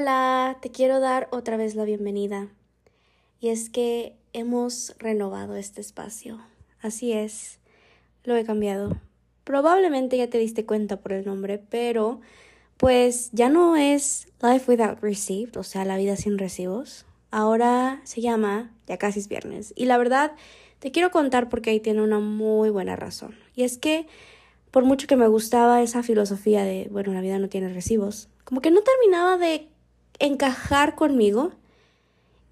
Hola, te quiero dar otra vez la bienvenida. Y es que hemos renovado este espacio. Así es, lo he cambiado. Probablemente ya te diste cuenta por el nombre, pero pues ya no es Life Without Received, o sea, la vida sin recibos. Ahora se llama Ya casi es viernes. Y la verdad, te quiero contar porque ahí tiene una muy buena razón. Y es que por mucho que me gustaba esa filosofía de, bueno, la vida no tiene recibos, como que no terminaba de encajar conmigo.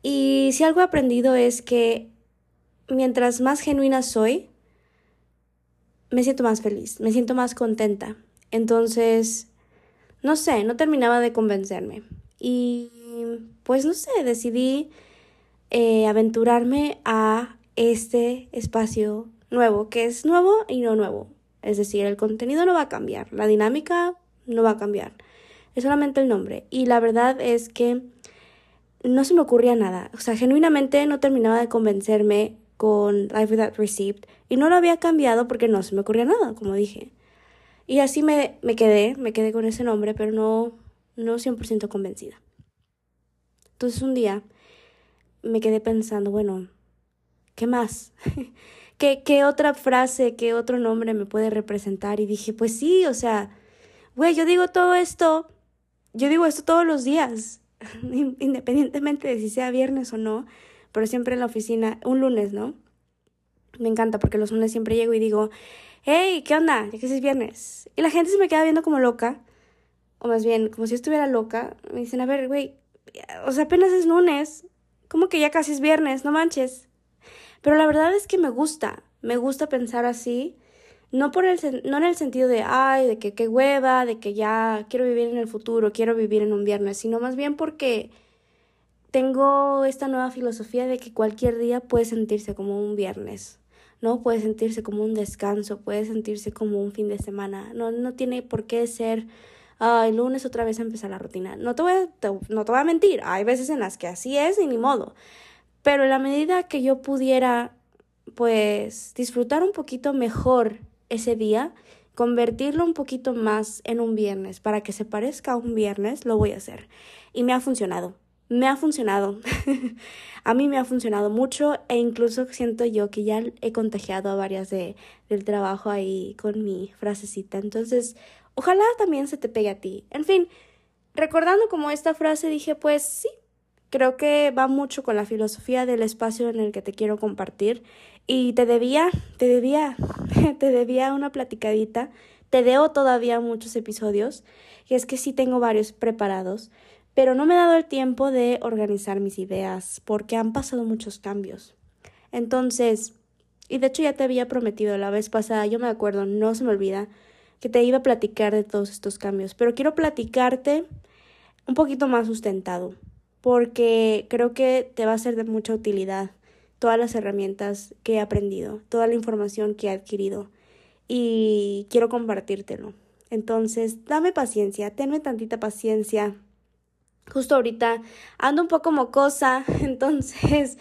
Y si algo he aprendido es que mientras más genuina soy, me siento más feliz, me siento más contenta. Entonces, no sé, no terminaba de convencerme. Y pues no sé, decidí eh, aventurarme a este espacio nuevo, que es nuevo y no nuevo. Es decir, el contenido no va a cambiar, la dinámica no va a cambiar es solamente el nombre. Y la verdad es que no se me ocurría nada. O sea, genuinamente no terminaba de convencerme con Life Without Receipt y no lo había cambiado porque no se me ocurría nada, como dije. Y así me, me quedé, me quedé con ese nombre, pero no, no 100% convencida. Entonces un día me quedé pensando, bueno, ¿qué más? ¿Qué, ¿Qué otra frase, qué otro nombre me puede representar? Y dije, pues sí, o sea, güey, yo digo todo esto yo digo esto todos los días, independientemente de si sea viernes o no, pero siempre en la oficina, un lunes, ¿no? Me encanta porque los lunes siempre llego y digo, hey, ¿qué onda? Ya que es viernes. Y la gente se me queda viendo como loca, o más bien, como si estuviera loca. Me dicen, a ver, güey, o sea, apenas es lunes, como que ya casi es viernes, no manches. Pero la verdad es que me gusta, me gusta pensar así no, por el, no en el sentido de, ay, de que qué hueva, de que ya quiero vivir en el futuro, quiero vivir en un viernes, sino más bien porque tengo esta nueva filosofía de que cualquier día puede sentirse como un viernes, ¿no? Puede sentirse como un descanso, puede sentirse como un fin de semana, no, no tiene por qué ser, ay, lunes otra vez empieza la rutina. No te, voy no te voy a mentir, hay veces en las que así es y ni modo, pero en la medida que yo pudiera, pues, disfrutar un poquito mejor ese día, convertirlo un poquito más en un viernes para que se parezca a un viernes, lo voy a hacer. Y me ha funcionado. Me ha funcionado. a mí me ha funcionado mucho e incluso siento yo que ya he contagiado a varias de, del trabajo ahí con mi frasecita. Entonces, ojalá también se te pegue a ti. En fin, recordando como esta frase dije, pues sí, creo que va mucho con la filosofía del espacio en el que te quiero compartir y te debía, te debía, te debía una platicadita. Te debo todavía muchos episodios. Y es que sí tengo varios preparados. Pero no me he dado el tiempo de organizar mis ideas porque han pasado muchos cambios. Entonces, y de hecho ya te había prometido la vez pasada, yo me acuerdo, no se me olvida, que te iba a platicar de todos estos cambios. Pero quiero platicarte un poquito más sustentado porque creo que te va a ser de mucha utilidad todas las herramientas que he aprendido, toda la información que he adquirido y quiero compartírtelo. Entonces, dame paciencia, tenme tantita paciencia. Justo ahorita ando un poco mocosa, entonces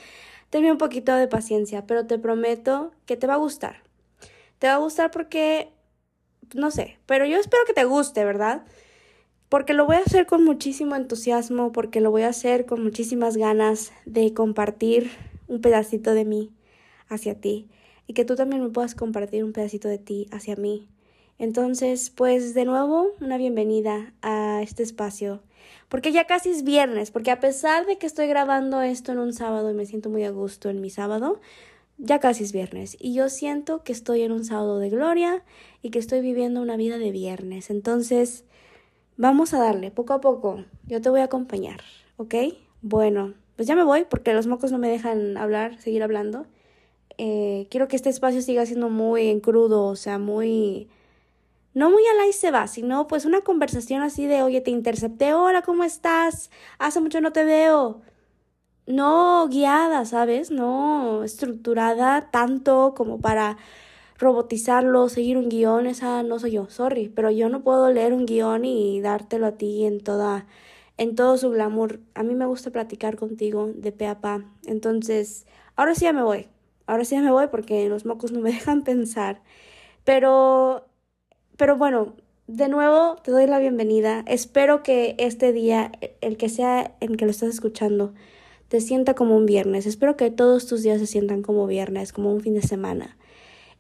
tenme un poquito de paciencia, pero te prometo que te va a gustar. Te va a gustar porque, no sé, pero yo espero que te guste, ¿verdad? Porque lo voy a hacer con muchísimo entusiasmo, porque lo voy a hacer con muchísimas ganas de compartir un pedacito de mí hacia ti y que tú también me puedas compartir un pedacito de ti hacia mí. Entonces, pues de nuevo, una bienvenida a este espacio, porque ya casi es viernes, porque a pesar de que estoy grabando esto en un sábado y me siento muy a gusto en mi sábado, ya casi es viernes y yo siento que estoy en un sábado de gloria y que estoy viviendo una vida de viernes. Entonces, vamos a darle poco a poco. Yo te voy a acompañar, ¿ok? Bueno, pues ya me voy porque los mocos no me dejan hablar, seguir hablando. Eh, quiero que este espacio siga siendo muy en crudo, o sea, muy... No muy al ahí se va, sino pues una conversación así de, oye, te intercepté, hola, ¿cómo estás? Hace mucho no te veo. No guiada, ¿sabes? No estructurada tanto como para robotizarlo, seguir un guion, esa no soy yo, sorry, pero yo no puedo leer un guion y dártelo a ti en toda en todo su glamour. A mí me gusta platicar contigo de pe a pa. Entonces, ahora sí ya me voy. Ahora sí ya me voy porque los mocos no me dejan pensar. Pero, pero bueno, de nuevo te doy la bienvenida. Espero que este día, el que sea en que lo estás escuchando, te sienta como un viernes. Espero que todos tus días se sientan como viernes, como un fin de semana.